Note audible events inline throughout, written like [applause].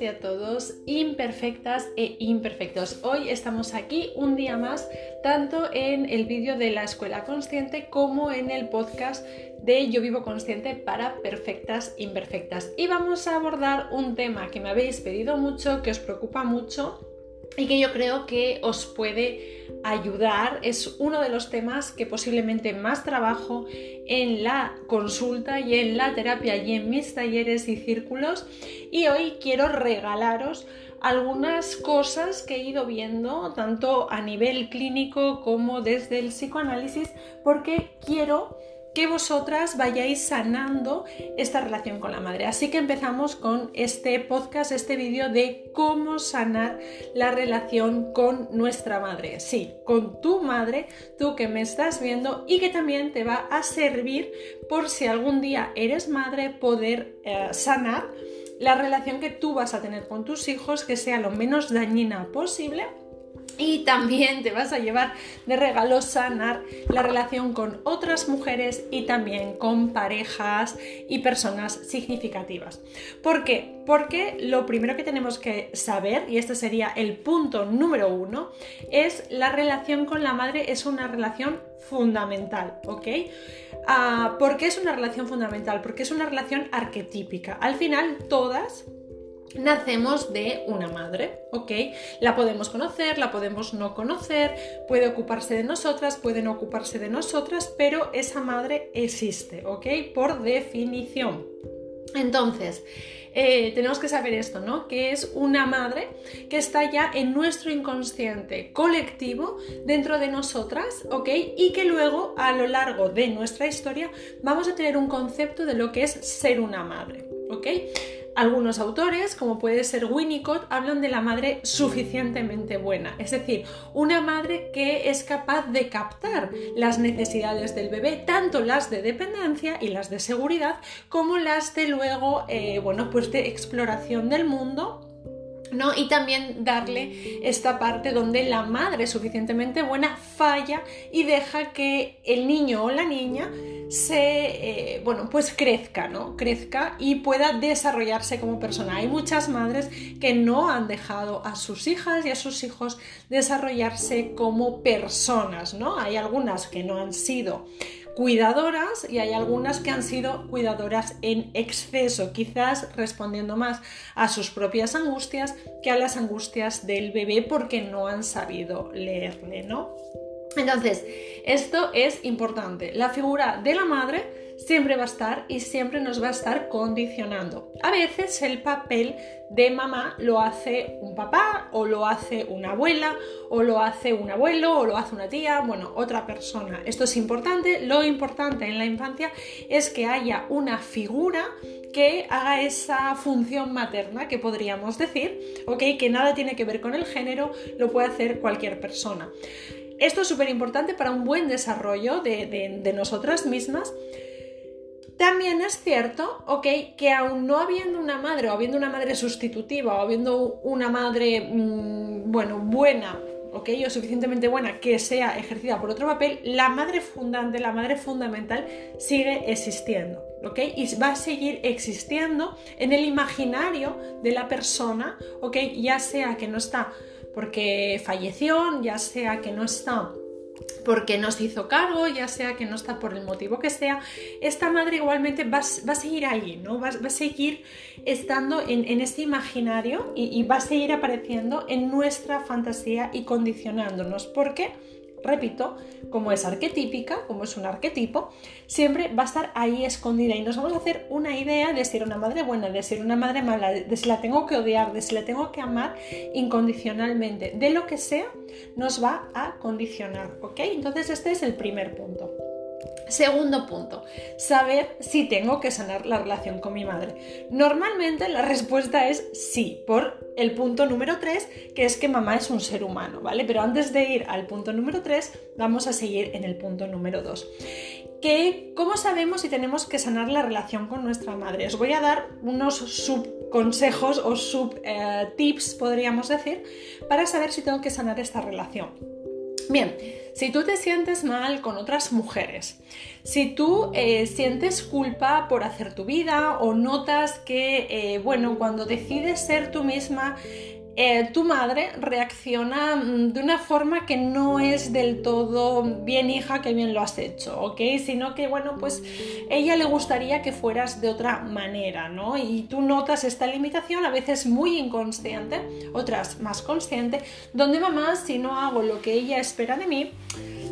y a todos, imperfectas e imperfectos. Hoy estamos aquí un día más, tanto en el vídeo de la Escuela Consciente como en el podcast de Yo Vivo Consciente para Perfectas Imperfectas. Y vamos a abordar un tema que me habéis pedido mucho, que os preocupa mucho y que yo creo que os puede ayudar. Es uno de los temas que posiblemente más trabajo en la consulta y en la terapia y en mis talleres y círculos. Y hoy quiero regalaros algunas cosas que he ido viendo tanto a nivel clínico como desde el psicoanálisis porque quiero que vosotras vayáis sanando esta relación con la madre. Así que empezamos con este podcast, este vídeo de cómo sanar la relación con nuestra madre. Sí, con tu madre, tú que me estás viendo y que también te va a servir por si algún día eres madre poder eh, sanar la relación que tú vas a tener con tus hijos, que sea lo menos dañina posible y también te vas a llevar de regalo sanar la relación con otras mujeres y también con parejas y personas significativas. ¿Por qué? Porque lo primero que tenemos que saber, y este sería el punto número uno, es la relación con la madre es una relación fundamental, ¿ok? Ah, ¿Por qué es una relación fundamental? Porque es una relación arquetípica. Al final, todas nacemos de una madre, ¿ok? La podemos conocer, la podemos no conocer, puede ocuparse de nosotras, puede no ocuparse de nosotras, pero esa madre existe, ¿ok? Por definición. Entonces, eh, tenemos que saber esto, ¿no? Que es una madre que está ya en nuestro inconsciente colectivo dentro de nosotras, ¿ok? Y que luego a lo largo de nuestra historia vamos a tener un concepto de lo que es ser una madre, ¿ok? Algunos autores, como puede ser Winnicott, hablan de la madre suficientemente buena, es decir, una madre que es capaz de captar las necesidades del bebé, tanto las de dependencia y las de seguridad, como las de luego, eh, bueno, pues de exploración del mundo ¿No? Y también darle esta parte donde la madre suficientemente buena falla y deja que el niño o la niña se, eh, bueno, pues crezca, ¿no? Crezca y pueda desarrollarse como persona. Hay muchas madres que no han dejado a sus hijas y a sus hijos desarrollarse como personas, ¿no? Hay algunas que no han sido cuidadoras y hay algunas que han sido cuidadoras en exceso, quizás respondiendo más a sus propias angustias que a las angustias del bebé porque no han sabido leerle, ¿no? Entonces, esto es importante. La figura de la madre siempre va a estar y siempre nos va a estar condicionando. A veces el papel de mamá lo hace un papá o lo hace una abuela o lo hace un abuelo o lo hace una tía, bueno, otra persona. Esto es importante. Lo importante en la infancia es que haya una figura que haga esa función materna que podríamos decir, ¿ok? Que nada tiene que ver con el género, lo puede hacer cualquier persona. Esto es súper importante para un buen desarrollo de, de nosotras mismas también es cierto, ok, que aún no habiendo una madre o habiendo una madre sustitutiva o habiendo una madre, mm, bueno, buena, ok, o suficientemente buena que sea ejercida por otro papel, la madre fundante, la madre fundamental sigue existiendo, ok, y va a seguir existiendo en el imaginario de la persona, ok, ya sea que no está porque falleció, ya sea que no está porque no se hizo cargo, ya sea que no está por el motivo que sea, esta madre igualmente va, a seguir ahí, ¿no? Va, a seguir estando en, este imaginario y, y, va a seguir apareciendo en nuestra fantasía y condicionándonos. ¿Por qué? Repito, como es arquetípica, como es un arquetipo, siempre va a estar ahí escondida y nos vamos a hacer una idea de ser una madre buena, de ser una madre mala, de si la tengo que odiar, de si la tengo que amar incondicionalmente, de lo que sea, nos va a condicionar, ¿ok? Entonces este es el primer punto. Segundo punto, saber si tengo que sanar la relación con mi madre. Normalmente la respuesta es sí, por el punto número 3, que es que mamá es un ser humano, ¿vale? Pero antes de ir al punto número 3, vamos a seguir en el punto número 2. Que, ¿Cómo sabemos si tenemos que sanar la relación con nuestra madre? Os voy a dar unos subconsejos o sub eh, podríamos decir, para saber si tengo que sanar esta relación. Bien, si tú te sientes mal con otras mujeres, si tú eh, sientes culpa por hacer tu vida o notas que, eh, bueno, cuando decides ser tú misma, eh, tu madre reacciona mm, de una forma que no es del todo bien hija, que bien lo has hecho, ¿ok? Sino que, bueno, pues ella le gustaría que fueras de otra manera, ¿no? Y tú notas esta limitación, a veces muy inconsciente, otras más consciente, donde mamá, si no hago lo que ella espera de mí,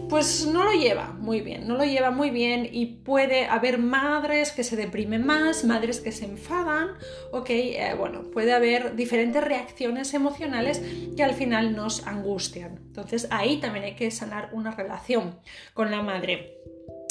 pues no lo lleva muy bien, no lo lleva muy bien y puede haber madres que se deprimen más, madres que se enfadan, ok, eh, bueno, puede haber diferentes reacciones emocionales que al final nos angustian. Entonces ahí también hay que sanar una relación con la madre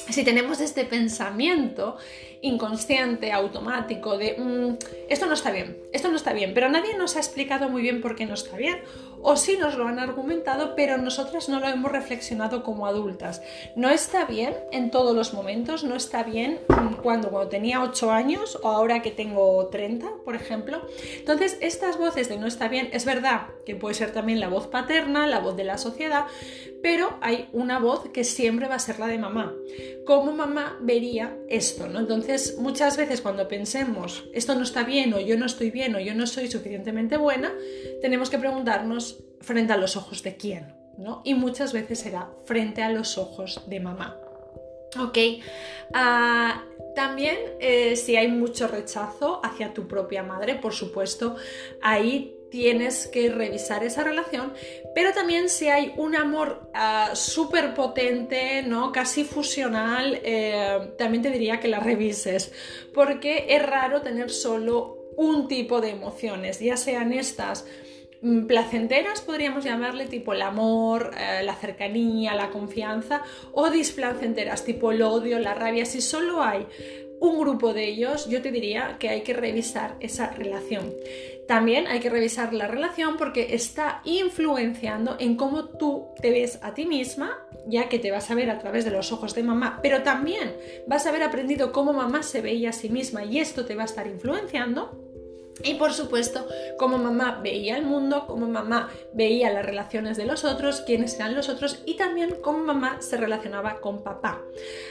si tenemos este pensamiento inconsciente, automático, de mm, esto no está bien, esto no está bien, pero nadie nos ha explicado muy bien por qué no está bien, o sí nos lo han argumentado, pero nosotras no lo hemos reflexionado como adultas. No está bien en todos los momentos, no está bien cuando, cuando tenía 8 años o ahora que tengo 30, por ejemplo. Entonces, estas voces de no está bien, es verdad que puede ser también la voz paterna, la voz de la sociedad, pero hay una voz que siempre va a ser la de mamá. ¿Cómo mamá vería esto? ¿no? Entonces, muchas veces cuando pensemos esto no está bien o yo no estoy bien o yo no soy suficientemente buena, tenemos que preguntarnos frente a los ojos de quién. ¿no? Y muchas veces será frente a los ojos de mamá. Ok, ah, también eh, si hay mucho rechazo hacia tu propia madre, por supuesto, ahí tienes que revisar esa relación, pero también si hay un amor uh, súper potente, ¿no? casi fusional, eh, también te diría que la revises, porque es raro tener solo un tipo de emociones, ya sean estas mm, placenteras, podríamos llamarle tipo el amor, eh, la cercanía, la confianza, o displacenteras, tipo el odio, la rabia. Si solo hay un grupo de ellos, yo te diría que hay que revisar esa relación. También hay que revisar la relación porque está influenciando en cómo tú te ves a ti misma, ya que te vas a ver a través de los ojos de mamá, pero también vas a haber aprendido cómo mamá se veía a sí misma y esto te va a estar influenciando. Y por supuesto, como mamá veía el mundo, como mamá veía las relaciones de los otros, quiénes eran los otros y también cómo mamá se relacionaba con papá.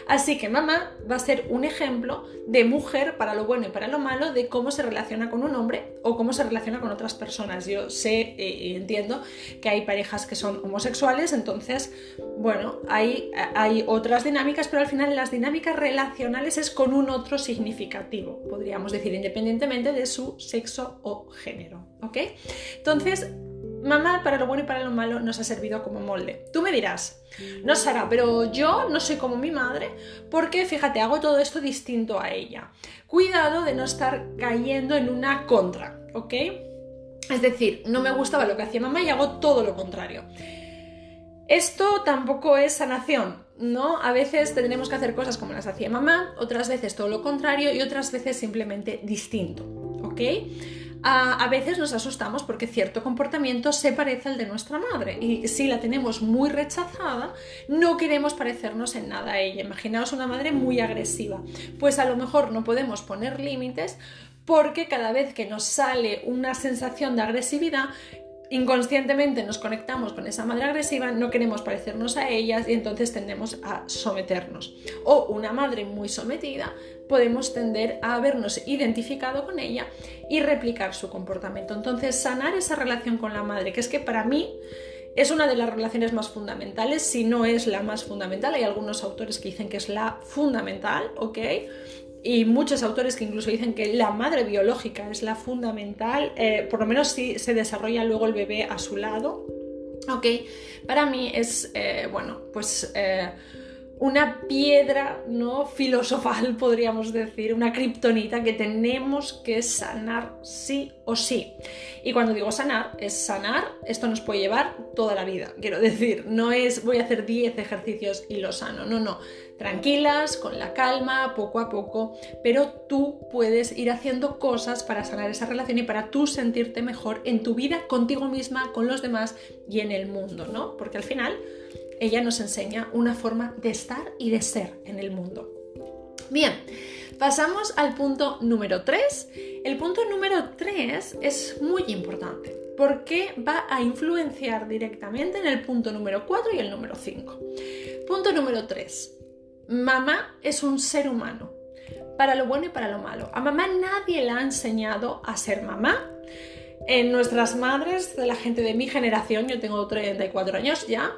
Así que mamá va a ser un ejemplo de mujer para lo bueno y para lo malo, de cómo se relaciona con un hombre o cómo se relaciona con otras personas. Yo sé y entiendo que hay parejas que son homosexuales, entonces, bueno, hay, hay otras dinámicas, pero al final las dinámicas relacionales es con un otro significativo, podríamos decir, independientemente de su sexo o género, ¿ok? Entonces, mamá para lo bueno y para lo malo nos ha servido como molde. Tú me dirás, no Sara, pero yo no soy como mi madre porque fíjate, hago todo esto distinto a ella. Cuidado de no estar cayendo en una contra, ¿ok? Es decir, no me gustaba lo que hacía mamá y hago todo lo contrario. Esto tampoco es sanación, ¿no? A veces tenemos que hacer cosas como las hacía mamá, otras veces todo lo contrario y otras veces simplemente distinto. A, veces nos asustamos porque cierto comportamiento se parece al de nuestra madre y si la tenemos muy rechazada, no queremos parecernos en nada a ella. Imaginaos una madre muy agresiva. Pues a lo mejor no podemos poner límites porque cada vez que nos sale una sensación de agresividad, inconscientemente nos conectamos con esa madre agresiva, no queremos parecernos a ellas y entonces tendemos a someternos. O una madre muy sometida, podemos tender a habernos identificado con ella y replicar su comportamiento. Entonces, sanar esa relación con la madre, que es que para mí es una de las relaciones más fundamentales, si no es la más fundamental. Hay algunos autores que dicen que es la fundamental, ¿ok? Y muchos autores que incluso dicen que la madre biológica es la fundamental, eh, por lo menos si se desarrolla luego el bebé a su lado. Ok, para mí es, eh, bueno, pues eh, una piedra no filosofal, [laughs] podríamos decir, una kriptonita que tenemos que sanar sí o sí. Y cuando digo sanar, es sanar, esto nos puede llevar toda la vida, quiero decir, no es voy a hacer 10 ejercicios y lo sano, no, no, tranquilas, con la calma, poco a poco, pero tú puedes ir haciendo cosas para sanar esa relación y para tú sentirte mejor en tu vida, contigo misma, con los demás y en el mundo, ¿no? Porque al final ella nos enseña una forma de estar y de ser en el mundo. Bien, pasamos al punto número 3. El punto número 3 es muy importante. porque va a influenciar directamente en el punto número 4 y el número 5. Punto número 3. Mamá es un ser humano, para lo bueno y para lo malo. A mamá nadie le ha enseñado a ser mamá en nuestras madres, de la gente de mi generación, yo tengo 34 años ya,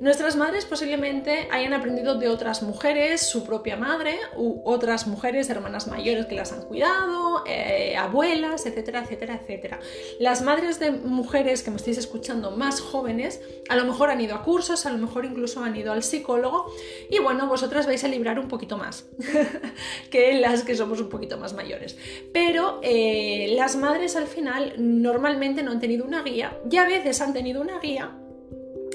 nuestras madres posiblemente hayan aprendido de otras mujeres, su propia madre, u otras mujeres, hermanas mayores que las han cuidado, eh, abuelas, etcétera, etcétera, etcétera. Las madres de mujeres que me estáis escuchando más jóvenes, a lo mejor han ido a cursos, a lo mejor incluso han ido al psicólogo, y bueno, vosotras vais a librar un poquito más [laughs] que las que somos un poquito más mayores. Pero eh, las madres al final no normalmente no han tenido una guía y a veces han tenido una guía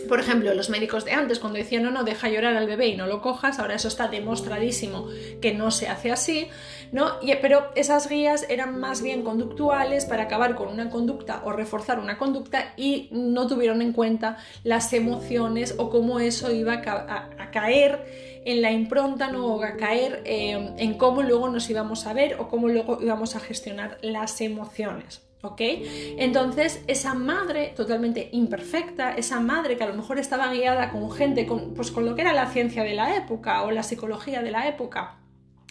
por ejemplo, los médicos de antes, cuando decían no, no, deja llorar al bebé y no lo cojas, ahora eso está demostradísimo que no se hace así, ¿no? pero esas guías eran más bien conductuales para acabar con una conducta o reforzar una conducta y no tuvieron en cuenta las emociones o cómo eso iba a, caer en la impronta, ¿no? a caer eh, en cómo luego nos íbamos a ver o cómo luego íbamos a gestionar las emociones. ¿Ok? Entonces, esa madre totalmente imperfecta, esa madre que a lo mejor estaba guiada con gente, con, pues con lo que era la ciencia de la época o la psicología de la época,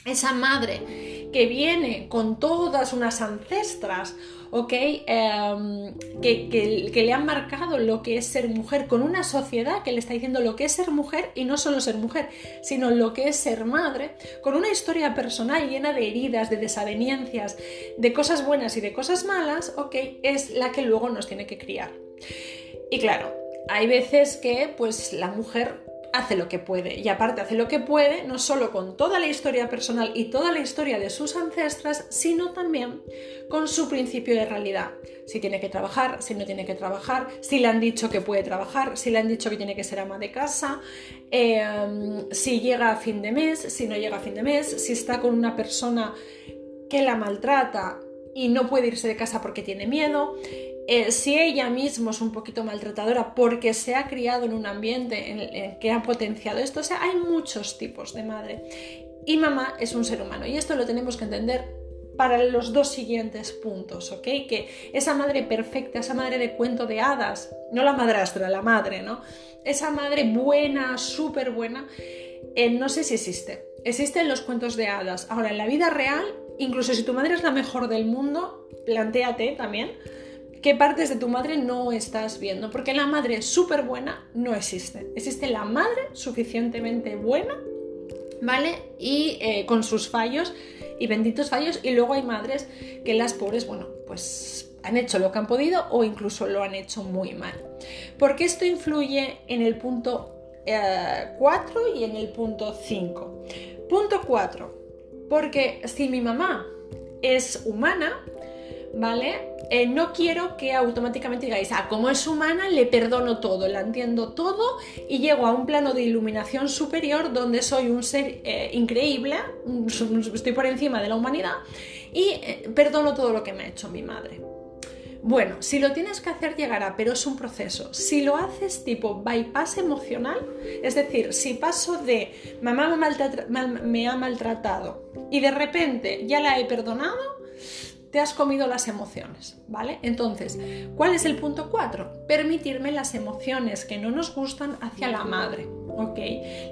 esa madre que viene con todas unas ancestras, ¿ok? Em, que, le han marcado lo que es ser mujer, con una sociedad que le está diciendo lo que es ser mujer y no solo ser mujer, sino lo que es ser madre, con una historia personal llena de heridas, de desavenencias, de cosas buenas y de cosas malas, ¿ok? Es la que luego nos tiene que criar. Y claro, hay veces que pues la mujer hace lo que puede. Y aparte hace lo que puede, no solo con toda la historia personal y toda la historia de sus ancestras, sino también con su principio de realidad. Si tiene que trabajar, si no tiene que trabajar, si le han dicho que puede trabajar, si le han dicho que tiene que ser ama de casa, em, si llega a fin de mes, si no llega a fin de mes, si está con una persona que la maltrata y no puede irse de casa porque tiene miedo. Eh, si ella misma es un poquito maltratadora porque se ha criado en un ambiente en, que ha potenciado esto, o sea, hay muchos tipos de madre. Y mamá es un ser humano y esto lo tenemos que entender para los dos siguientes puntos, ¿ok? Que esa madre perfecta, esa madre de cuento de hadas, no la madrastra, la madre, ¿no? Esa madre buena, súper buena, eh, no sé si existe. Existen los cuentos de hadas. Ahora, en la vida real, incluso si tu madre es la mejor del mundo, plantéate también qué partes de tu madre no estás viendo, porque la madre súper buena no existe. Existe la madre suficientemente buena, ¿vale? Y eh, con sus fallos y benditos fallos, y luego hay madres que las pobres, bueno, pues han hecho lo que han podido o incluso lo han hecho muy mal. Porque esto influye en el punto 4 eh, y en el punto 5. Punto 4. Porque si mi mamá es humana, ¿vale? Eh, no quiero que automáticamente digáis, ah, como es humana, le perdono todo, la entiendo todo y llego a un plano de iluminación superior donde soy un ser eh, increíble, [laughs] estoy por encima de la humanidad y eh, perdono todo lo que me ha hecho mi madre. Bueno, si lo tienes que hacer llegará, pero es un proceso. Si lo haces tipo bypass emocional, es decir, si paso de mamá me ha maltratado y de repente ya la he perdonado, te has comido las emociones, ¿vale? Entonces, ¿cuál es el punto 4? Permitirme las emociones que no nos gustan hacia la madre, ¿ok?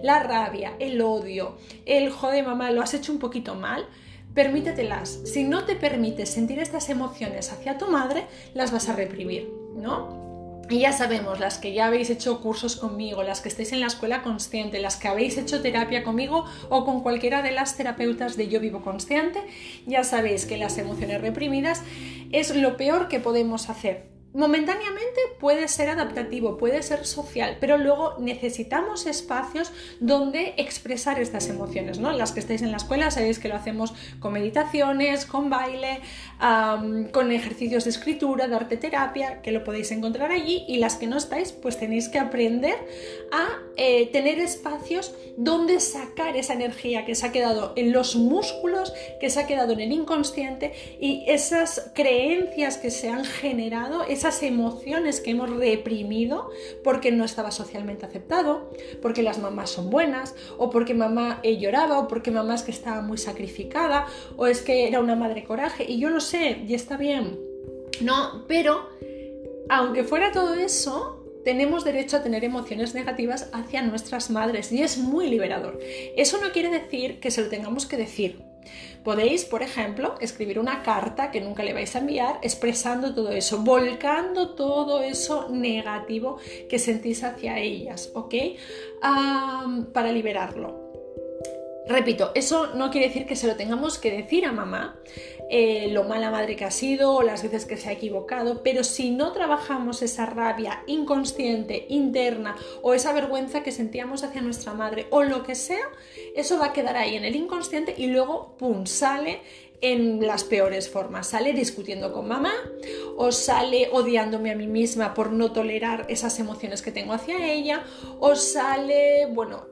La rabia, el odio, el joder mamá, lo has hecho un poquito mal, permítetelas. Si no te permites sentir estas emociones hacia tu madre, las vas a reprimir, ¿no? Y ya sabemos, las que ya habéis hecho cursos conmigo, las que estáis en la escuela consciente, las que habéis hecho terapia conmigo o con cualquiera de las terapeutas de Yo Vivo Consciente, ya sabéis que las emociones reprimidas es lo peor que podemos hacer momentáneamente puede ser adaptativo, puede ser social, pero luego necesitamos espacios donde expresar estas emociones, ¿no? Las que estáis en la escuela sabéis que lo hacemos con meditaciones, con baile, con ejercicios de escritura, de arte terapia, que lo podéis encontrar allí, y las que no estáis, pues tenéis que aprender a eh, tener espacios donde sacar esa energía que se ha quedado en los músculos, que se ha quedado en el inconsciente y esas creencias que se han generado, esas emociones que hemos reprimido porque no estaba socialmente aceptado, porque las mamás son buenas, o porque mamá eh, lloraba, o porque mamá es que estaba muy sacrificada, o es que era una madre coraje, y yo lo sé, y está bien. No, pero aunque fuera todo eso, tenemos derecho a tener emociones negativas hacia nuestras madres y es muy liberador. Eso no quiere decir que se lo tengamos que decir. Podéis, por ejemplo, escribir una carta que nunca le vais a enviar expresando todo eso, volcando todo eso negativo que sentís hacia ellas, ¿ok? para liberarlo. Repito, eso no quiere decir que se lo tengamos que decir a mamá, eh, lo mala madre que ha sido o las veces que se ha equivocado, pero si no trabajamos esa rabia inconsciente, interna o esa vergüenza que sentíamos hacia nuestra madre o lo que sea, eso va a quedar ahí en el inconsciente y luego, ¡pum!, sale en las peores formas. Sale discutiendo con mamá o sale odiándome a mí misma por no tolerar esas emociones que tengo hacia ella o sale, bueno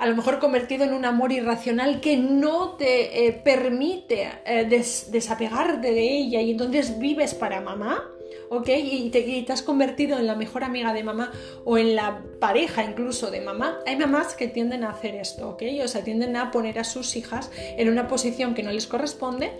a lo mejor convertido en un amor irracional que no te eh, permite eh, desapegarte de ella y entonces vives para mamá. ¿ok? Y te, has convertido en la mejor amiga de mamá o en la pareja incluso de mamá. Hay mamás que tienden a hacer esto, ¿ok? O sea, tienden a poner a sus hijas en una posición que no les corresponde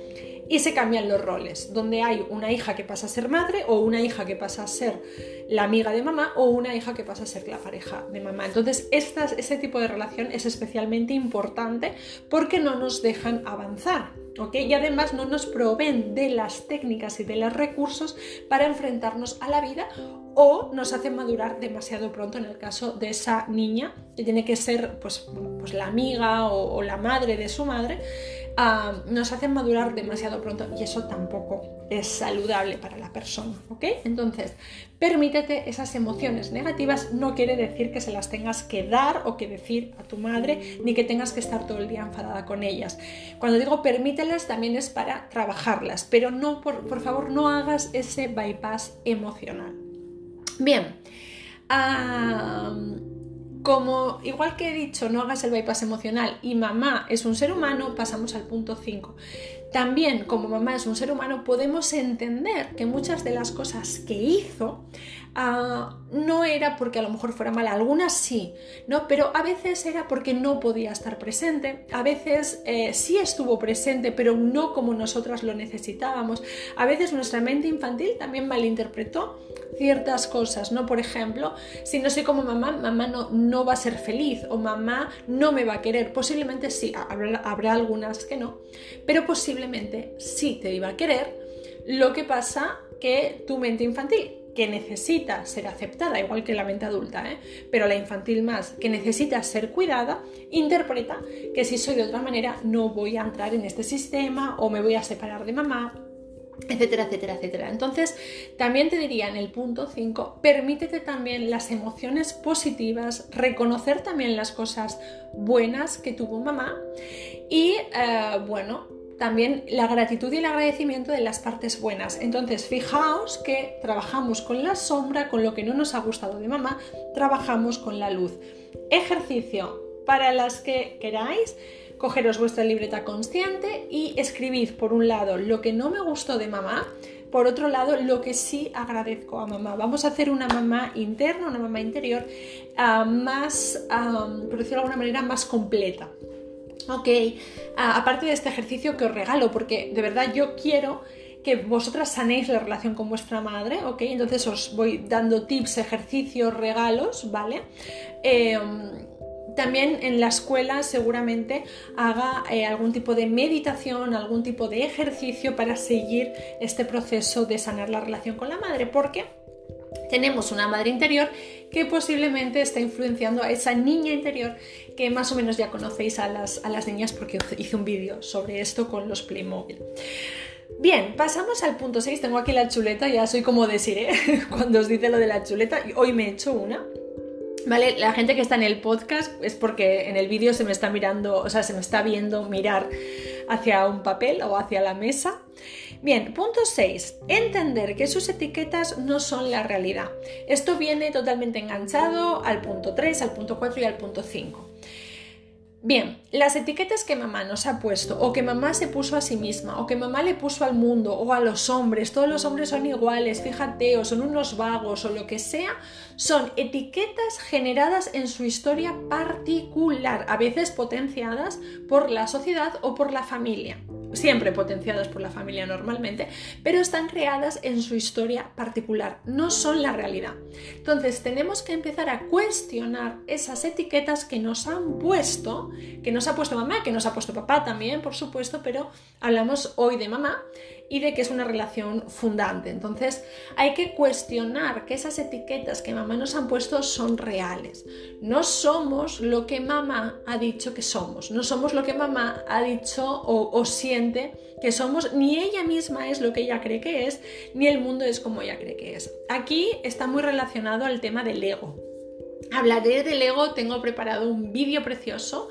y se cambian los roles, donde hay una hija que pasa a ser madre o una hija que pasa a ser la amiga de mamá o una hija que pasa a ser la pareja de mamá. Entonces, estas, ese tipo de relación es especialmente importante porque no nos dejan avanzar. ¿ok? Y además no nos proveen de las técnicas y de los recursos para enfrentarnos a la vida o nos hacen madurar demasiado pronto en el caso de esa niña que tiene que ser pues, pues la amiga o la madre de su madre nos hacen madurar demasiado pronto y eso tampoco es saludable para la persona, ¿ok? Entonces, permítete esas emociones negativas, no quiere decir que se las tengas que dar o que decir a tu madre, ni que tengas que estar todo el día enfadada con ellas. Cuando digo permítelas, también es para trabajarlas, pero no, por, por favor, no hagas ese bypass emocional. Bien. Como igual que he dicho, no hagas el bypass emocional y mamá es un ser humano, pasamos al punto 5. También, como mamá es un ser humano, podemos entender que muchas de las cosas que hizo Ah, no era porque a lo mejor fuera mala, algunas sí, ¿no? Pero a veces era porque no podía estar presente, a veces eh, sí estuvo presente, pero no como nosotras lo necesitábamos. A veces nuestra mente infantil también malinterpretó ciertas cosas, ¿no? Por ejemplo, si no soy como mamá, mamá no, no va a ser feliz o mamá no me va a querer. Posiblemente sí, habrá, habrá algunas que no, pero posiblemente sí te iba a querer. Lo que pasa que tu mente infantil que necesita ser aceptada, igual que la mente adulta, ¿eh? pero la infantil más, que necesita ser cuidada, interpreta que si soy de otra manera no voy a entrar en este sistema o me voy a separar de mamá, etcétera, etcétera, etcétera. Entonces, también te diría en el punto 5, permítete también las emociones positivas, reconocer también las cosas buenas que tuvo mamá y, eh, bueno, también la gratitud y el agradecimiento de las partes buenas. Entonces, fijaos que trabajamos con la sombra, con lo que no nos ha gustado de mamá, trabajamos con la luz. Ejercicio para las que queráis. Cogeros vuestra libreta consciente y escribid por un lado lo que no me gustó de mamá, por otro lado, lo que sí agradezco a mamá. Vamos a hacer una mamá interna, una mamá interior, ah, más, ah, por decirlo de alguna manera, más completa. Ok, aparte de este ejercicio que os regalo, porque de verdad yo quiero que vosotras sanéis la relación con vuestra madre, ¿ok? Entonces os voy dando tips, ejercicios, regalos, ¿vale? Em, también en la escuela seguramente haga eh, algún tipo de meditación, algún tipo de ejercicio para seguir este proceso de sanar la relación con la madre, porque tenemos una madre interior que posiblemente está influenciando a esa niña interior que más o menos ya conocéis a las, a las niñas porque hice un vídeo sobre esto con los Playmobil. Bien, pasamos al punto 6. Tengo aquí la chuleta, ya soy como decir, [laughs] cuando os dice lo de la chuleta. Hoy me he hecho una. ¿Vale? La gente que está en el podcast es porque en el vídeo se me está mirando, o sea, se me está viendo mirar hacia un papel o hacia la mesa. Bien, punto 6. Entender que sus etiquetas no son la realidad. Esto viene totalmente enganchado al punto 3, al punto 4 y al punto 5. Bien, las etiquetas que mamá nos ha puesto o que mamá se puso a sí misma o que mamá le puso al mundo o a los hombres, todos los hombres son iguales, fíjate, o son unos vagos o lo que sea, son etiquetas generadas en su historia particular, a veces potenciadas por la sociedad o por la familia. siempre potenciadas por la familia normalmente, pero están creadas en su historia particular, no son la realidad. Entonces tenemos que empezar a cuestionar esas etiquetas que nos han puesto, que nos ha puesto mamá, que nos ha puesto papá también, por supuesto, pero hablamos hoy de mamá y de que es una relación fundante. Entonces hay que cuestionar que esas etiquetas que mamá nos han puesto son reales. No somos lo que mamá ha dicho que somos, no somos lo que mamá ha dicho o, siente que somos, ni ella misma es lo que ella cree que es, ni el mundo es como ella cree que es. Aquí está muy relacionado al tema del ego. Hablaré del ego, tengo preparado un vídeo precioso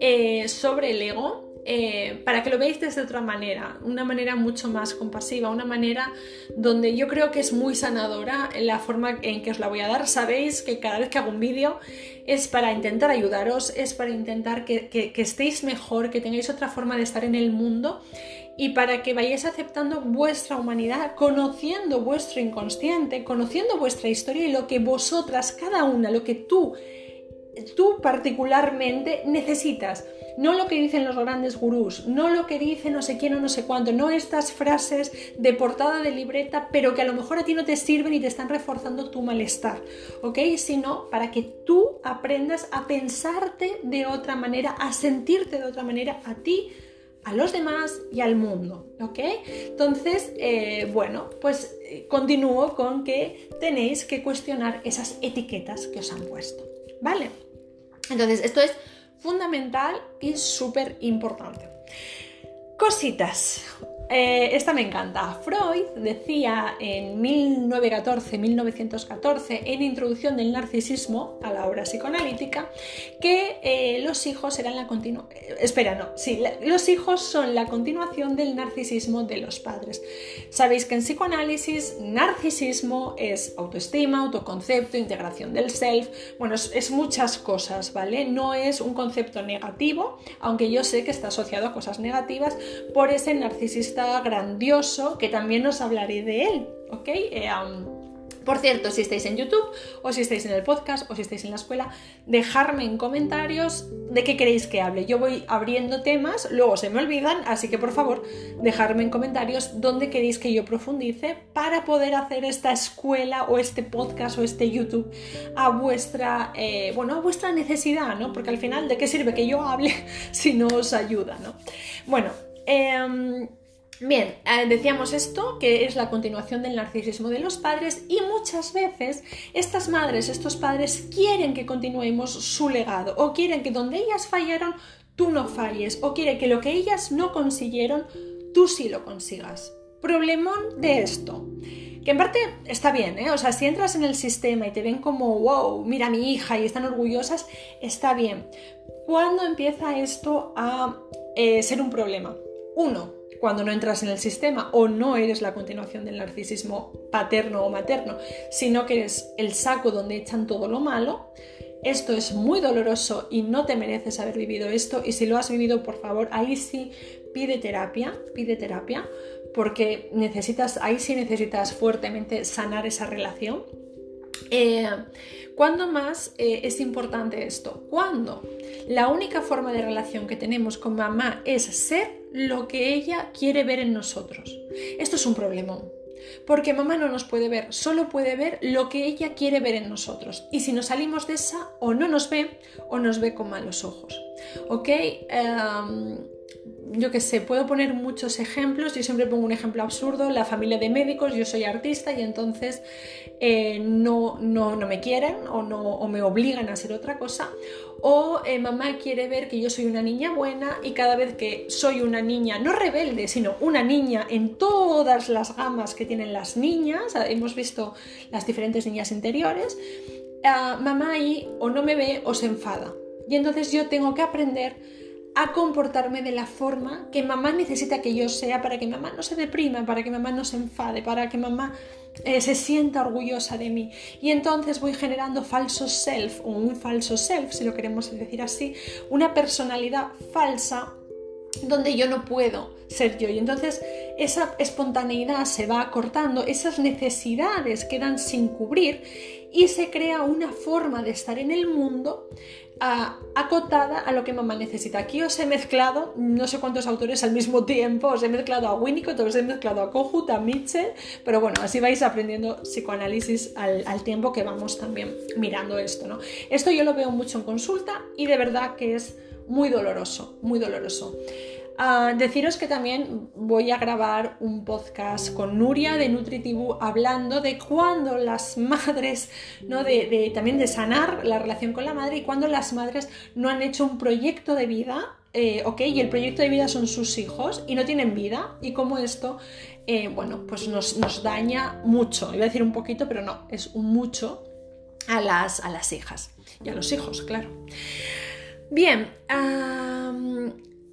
eh, sobre el ego eh, para que lo veáis desde otra manera, una manera mucho más compasiva, una manera donde yo creo que es muy sanadora la forma en que os la voy a dar. Sabéis que cada vez que hago un vídeo es para intentar ayudaros, es para intentar que estéis mejor, que tengáis otra forma de estar en el mundo y para que vayáis aceptando vuestra humanidad, conociendo vuestro inconsciente, conociendo vuestra historia y lo que vosotras, cada una, lo que tú, tú particularmente necesitas no lo que dicen los grandes gurús, no lo que dice no sé quién o no sé cuánto, no estas frases de portada de libreta, pero que a lo mejor a ti no te sirven y te están reforzando tu malestar, ¿ok? Sino para que tú aprendas a pensarte de otra manera, a sentirte de otra manera a ti, a los demás y al mundo, ¿ok? Entonces, eh, bueno, pues eh, continúo con que tenéis que cuestionar esas etiquetas que os han puesto, ¿vale? Entonces, esto es fundamental y súper importante. Cositas. Eh, esta me encanta. Freud decía en 1914-1914, en Introducción del Narcisismo a la obra psicoanalítica, que eh, los hijos eran la continuación. Eh, espera, no, sí, los hijos son la continuación del narcisismo de los padres. Sabéis que en psicoanálisis, narcisismo es autoestima, autoconcepto, integración del self. Bueno, es, es muchas cosas, ¿vale? No es un concepto negativo, aunque yo sé que está asociado a cosas negativas por ese narcisista grandioso que también os hablaré de él, ¿ok? Eh, por cierto, si estáis en YouTube o si estáis en el podcast o si estáis en la escuela, dejadme en comentarios de qué queréis que hable. Yo voy abriendo temas, luego se me olvidan, así que por favor, dejadme en comentarios dónde queréis que yo profundice para poder hacer esta escuela o este podcast o este YouTube a vuestra, eh, bueno, a vuestra necesidad, ¿no? Porque al final, ¿de qué sirve que yo hable [laughs] si no os ayuda, ¿no? Bueno, eh, Bien, eh, decíamos esto, que es la continuación del narcisismo de los padres y muchas veces estas madres, estos padres quieren que continuemos su legado o quieren que donde ellas fallaron tú no falles o quieren que lo que ellas no consiguieron tú sí lo consigas. Problemón de esto. Que en parte está bien, ¿eh? O sea, si entras en el sistema y te ven como, wow, mira a mi hija y están orgullosas, está bien. ¿Cuándo empieza esto a eh, ser un problema? Uno, cuando no entras en el sistema o no eres la continuación del narcisismo paterno o materno, sino que eres el saco donde echan todo lo malo. Esto es muy doloroso y no te mereces haber vivido esto y si lo has vivido, por favor, ahí sí pide terapia, pide terapia, porque necesitas, ahí sí necesitas fuertemente sanar esa relación. Eh, ¿Cuándo más eh, es importante esto? Cuando la única forma de relación que tenemos con mamá es ser lo que ella quiere ver en nosotros. Esto es un problema. Porque mamá no nos puede ver, solo puede ver lo que ella quiere ver en nosotros. Y si nos salimos de esa, o no nos ve o nos ve con malos ojos. ¿Ok? Em, yo que sé, puedo poner muchos ejemplos, yo siempre pongo un ejemplo absurdo, la familia de médicos, yo soy artista y entonces eh, no, no, no, me quieren o, no, o me obligan a hacer otra cosa, o eh, mamá quiere ver que yo soy una niña buena y cada vez que soy una niña, no rebelde, sino una niña en todas las gamas que tienen las niñas, hemos visto las diferentes niñas interiores, ah, mamá ahí o no me ve o se enfada. Y entonces yo tengo que aprender a comportarme de la forma que mamá necesita que yo sea para que mamá no se deprima, para que mamá no se enfade, para que mamá eh, se sienta orgullosa de mí. Y entonces voy generando falso self o un falso self, si lo queremos decir así, una personalidad falsa donde yo no puedo ser yo. Y entonces esa espontaneidad se va cortando, esas necesidades quedan sin cubrir y se crea una forma de estar en el mundo acotada a lo que mamá necesita. Aquí os he mezclado no sé cuántos autores al mismo tiempo, os he mezclado a Winnicott, os he mezclado a Kohut, a Mitchell, pero bueno, así vais aprendiendo psicoanálisis al, al, tiempo que vamos también mirando esto, ¿no? Esto yo lo veo mucho en consulta y de verdad que es muy doloroso, muy doloroso. Ah, deciros que también voy a grabar un podcast con Nuria de Nutritivo hablando de cuando las madres, ¿no? De, también de sanar la relación con la madre y cuando las madres no han hecho un proyecto de vida, eh, ¿ok? Y el proyecto de vida son sus hijos y no tienen vida y cómo esto, eh, bueno, pues nos, nos, daña mucho. Iba a decir un poquito, pero no, es un mucho a las, a las hijas y a los hijos, claro. Bien,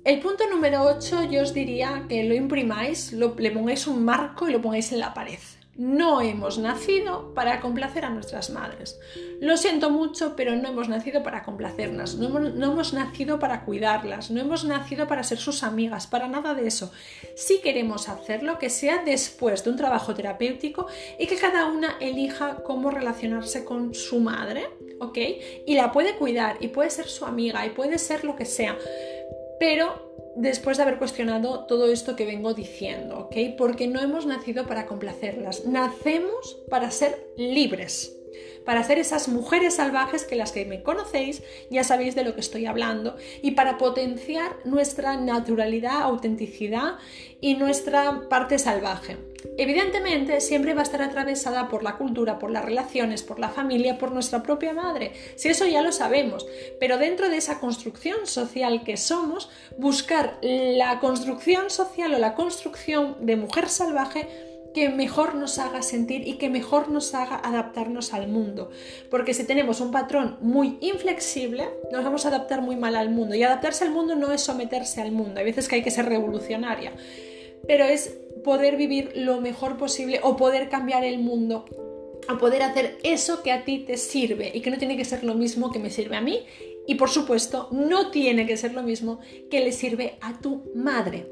el punto número 8 yo os diría que lo imprimáis, le pongáis un marco y lo pongáis en la pared. No hemos nacido para complacer a nuestras madres. Lo siento mucho, pero no hemos nacido para complacerlas, no hemos, no hemos, nacido para cuidarlas, no hemos nacido para ser sus amigas, para nada de eso. Si queremos hacerlo, que sea después de un trabajo terapéutico y que cada una elija cómo relacionarse con su madre, ¿ok? Y la puede cuidar y puede ser su amiga y puede ser lo que sea pero después de haber cuestionado todo esto que vengo diciendo, ¿ok? Porque no hemos nacido para complacerlas, nacemos para ser libres para ser esas mujeres salvajes que las que me conocéis ya sabéis de lo que estoy hablando y para potenciar nuestra naturalidad, autenticidad y nuestra parte salvaje. Evidentemente siempre va a estar atravesada por la cultura, por las relaciones, por la familia, por nuestra propia madre. Si eso ya lo sabemos, pero dentro de esa construcción social que somos, buscar la construcción social o la construcción de mujer salvaje que mejor nos haga sentir y que mejor nos haga adaptarnos al mundo. Porque si tenemos un patrón muy inflexible, nos vamos a adaptar muy mal al mundo. Y adaptarse al mundo no es someterse al mundo. Hay veces que hay que ser revolucionaria. Pero es poder vivir lo mejor posible o poder cambiar el mundo o poder hacer eso que a ti te sirve y que no tiene que ser lo mismo que me sirve a mí y por supuesto no tiene que ser lo mismo que le sirve a tu madre.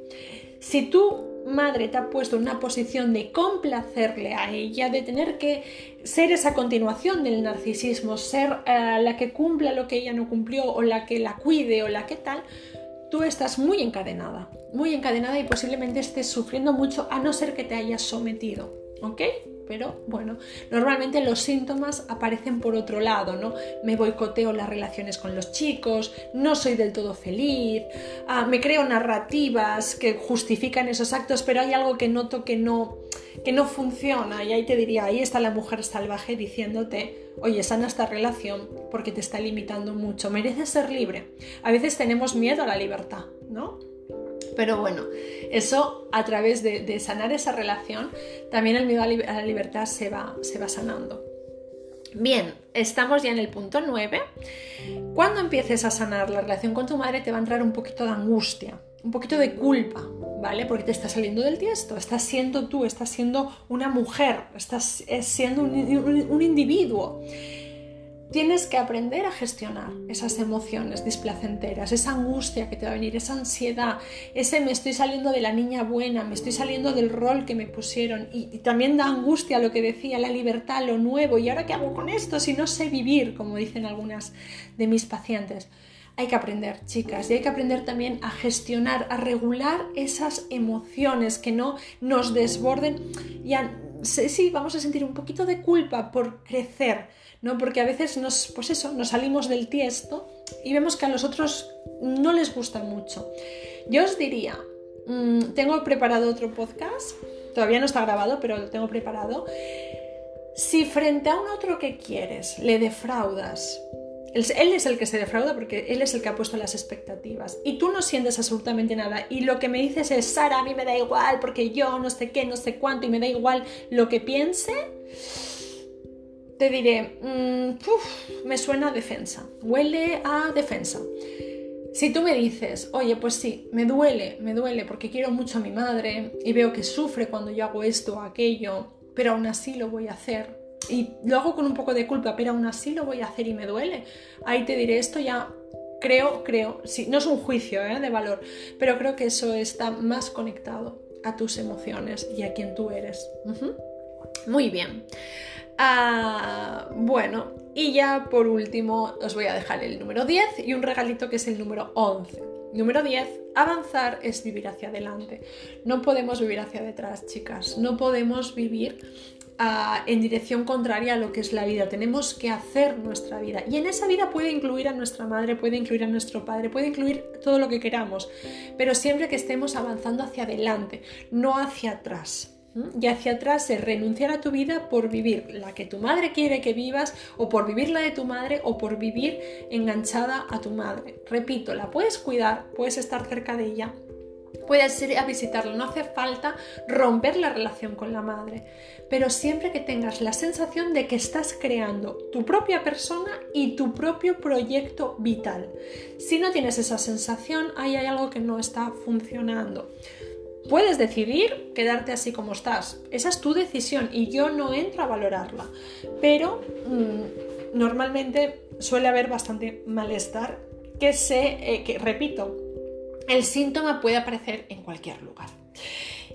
Si tú madre te ha puesto en una posición de complacerle a ella, de tener que ser esa continuación del narcisismo, ser eh, la que cumpla lo que ella no cumplió o la que la cuide o la que tal, tú estás muy encadenada, muy encadenada y posiblemente estés sufriendo mucho a no ser que te hayas sometido, ¿ok? pero bueno, normalmente los síntomas aparecen por otro lado, ¿no? Me boicoteo las relaciones con los chicos, no soy del todo feliz, ah, me creo narrativas que justifican esos actos, pero hay algo que noto que no, que no funciona y ahí te diría, ahí está la mujer salvaje diciéndote, oye, sana esta relación porque te está limitando mucho, mereces ser libre. A veces tenemos miedo a la libertad, ¿no? Pero bueno, eso a través de, sanar esa relación, también el miedo a, la libertad se va, se va sanando. Bien, estamos ya en el punto 9. Cuando empieces a sanar la relación con tu madre te va a entrar un poquito de angustia, un poquito de culpa, ¿vale? Porque te estás saliendo del tiesto, estás siendo tú, estás siendo una mujer, estás siendo un individuo. Tienes que aprender a gestionar esas emociones displacenteras, esa angustia que te va a venir, esa ansiedad, ese me estoy saliendo de la niña buena, me estoy saliendo del rol que me pusieron y, también da angustia lo que decía, la libertad, lo nuevo, y ahora qué hago con esto si no sé vivir, como dicen algunas de mis pacientes. Hay que aprender, chicas, y hay que aprender también a gestionar, a regular esas emociones que no nos desborden y sí, vamos a sentir un poquito de culpa por crecer ¿no? Porque a veces nos, pues eso, nos salimos del tiesto y vemos que a los otros no les gusta mucho. Yo os diría, mm, tengo preparado otro podcast, todavía no está grabado, pero lo tengo preparado. Si frente a un otro que quieres le defraudas, él es el que se defrauda porque él es el que ha puesto las expectativas y tú no sientes absolutamente nada y lo que me dices es, Sara, a mí me da igual porque yo no sé qué, no sé cuánto y me da igual lo que piense, te diré, mm, me suena a defensa, huele a defensa. Si tú me dices, oye, pues sí, me duele, me duele porque quiero mucho a mi madre y veo que sufre cuando yo hago esto o aquello, pero aún así lo voy a hacer. Y lo hago con un poco de culpa, pero aún así lo voy a hacer y me duele. Ahí te diré, esto ya creo, creo, sí, no es un juicio ¿eh? de valor, pero creo que eso está más conectado a tus emociones y a quien tú eres. Muy bien. Ah, bueno, y ya por último os voy a dejar el número 10 y un regalito que es el número 11. Número 10, avanzar es vivir hacia adelante. No podemos vivir hacia detrás, chicas. No podemos vivir en dirección contraria a lo que es la vida. Tenemos que hacer nuestra vida. Y en esa vida puede incluir a nuestra madre, puede incluir a nuestro padre, puede incluir todo lo que queramos. Pero siempre que estemos avanzando hacia adelante, no hacia atrás. Y hacia atrás es renunciar a tu vida por vivir la que tu madre quiere que vivas o por vivir la de tu madre o por vivir enganchada a tu madre. Repito, la puedes cuidar, puedes estar cerca de ella, puedes ir a visitarla, no hace falta romper la relación con la madre, pero siempre que tengas la sensación de que estás creando tu propia persona y tu propio proyecto vital. Si no tienes esa sensación, ahí hay algo que no está funcionando. Puedes decidir quedarte así como estás. Esa es tu decisión y yo no entro a valorarla. Pero mm, normalmente suele haber bastante malestar que se, eh, que repito, el síntoma puede aparecer en cualquier lugar.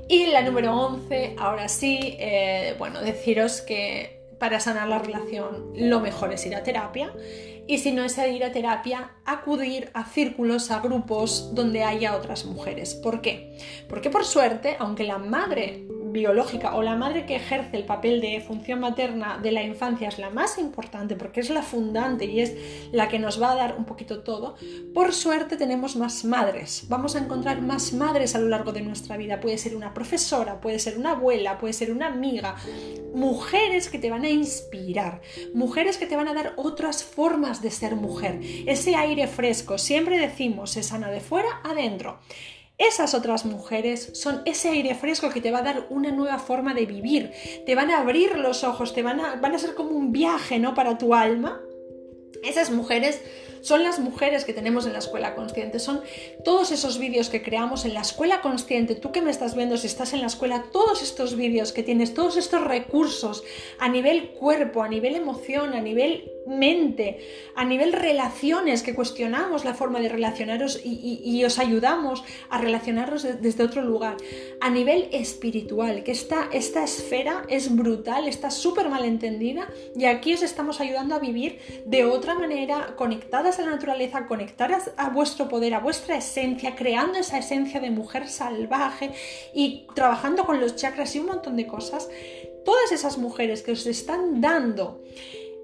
Y la número 11, ahora sí, eh, bueno, deciros que para sanar la relación lo mejor es ir a terapia y si no es ir a terapia, acudir a círculos, a grupos donde haya otras mujeres. ¿Por qué? Porque por suerte, aunque la madre biológica o la madre que ejerce el papel de función materna de la infancia es la más importante porque es la fundante y es la que nos va a dar un poquito todo, por suerte tenemos más madres. Vamos a encontrar más madres a lo largo de nuestra vida. Puede ser una profesora, puede ser una abuela, puede ser una amiga. Mujeres que te van a inspirar, mujeres que te van a dar otras formas de ser mujer. Ese aire fresco, siempre decimos, se sana de fuera adentro. Esas otras mujeres son ese aire fresco que te va a dar una nueva forma de vivir, te van a abrir los ojos, te van a, van a ser como un viaje, ¿no? Para tu alma. Esas mujeres son las mujeres que tenemos en la escuela consciente, son todos esos vídeos que creamos en la escuela consciente, tú que me estás viendo si estás en la escuela, todos estos vídeos que tienes, todos estos recursos a nivel cuerpo, a nivel emoción, a nivel mente, a nivel relaciones, que cuestionamos la forma de relacionaros y, os ayudamos a relacionaros desde otro lugar, a nivel espiritual, que esta, esta esfera es brutal, está súper mal entendida y aquí os estamos ayudando a vivir de otra manera, conectadas a la naturaleza, conectadas a vuestro poder, a vuestra esencia, creando esa esencia de mujer salvaje y trabajando con los chakras y un montón de cosas. Todas esas mujeres que os están dando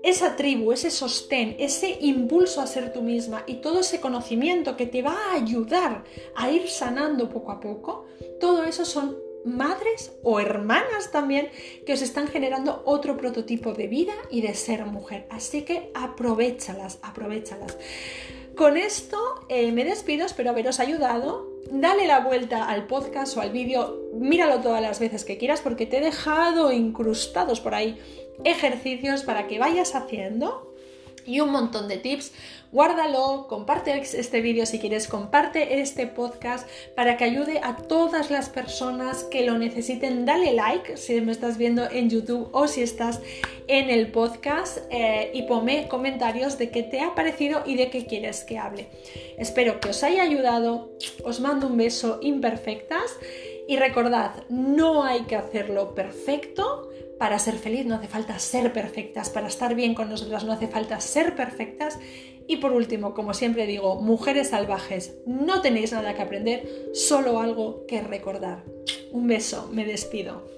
esa tribu, ese sostén, ese impulso a ser tú misma y todo ese conocimiento que te va a ayudar a ir sanando poco a poco, todo eso son madres o hermanas también que os están generando otro prototipo de vida y de ser mujer. Así que aprovechalas, aprovechalas. Con esto eh, me despido, espero haberos ayudado. Dale la vuelta al podcast o al vídeo, míralo todas las veces que quieras porque te he dejado incrustados por ahí ejercicios para que vayas haciendo y un montón de tips. Guárdalo, comparte este vídeo si quieres, comparte este podcast para que ayude a todas las personas que lo necesiten. Dale like si me estás viendo en YouTube o si estás en el podcast eh, y ponme comentarios de qué te ha parecido y de qué quieres que hable. Espero que os haya ayudado, os mando un beso imperfectas y recordad, no hay que hacerlo perfecto para ser feliz no hace falta ser perfectas, para estar bien con nosotras no hace falta ser perfectas. Y por último, como siempre digo, mujeres salvajes, no tenéis nada que aprender, solo algo que recordar. Un beso, me despido.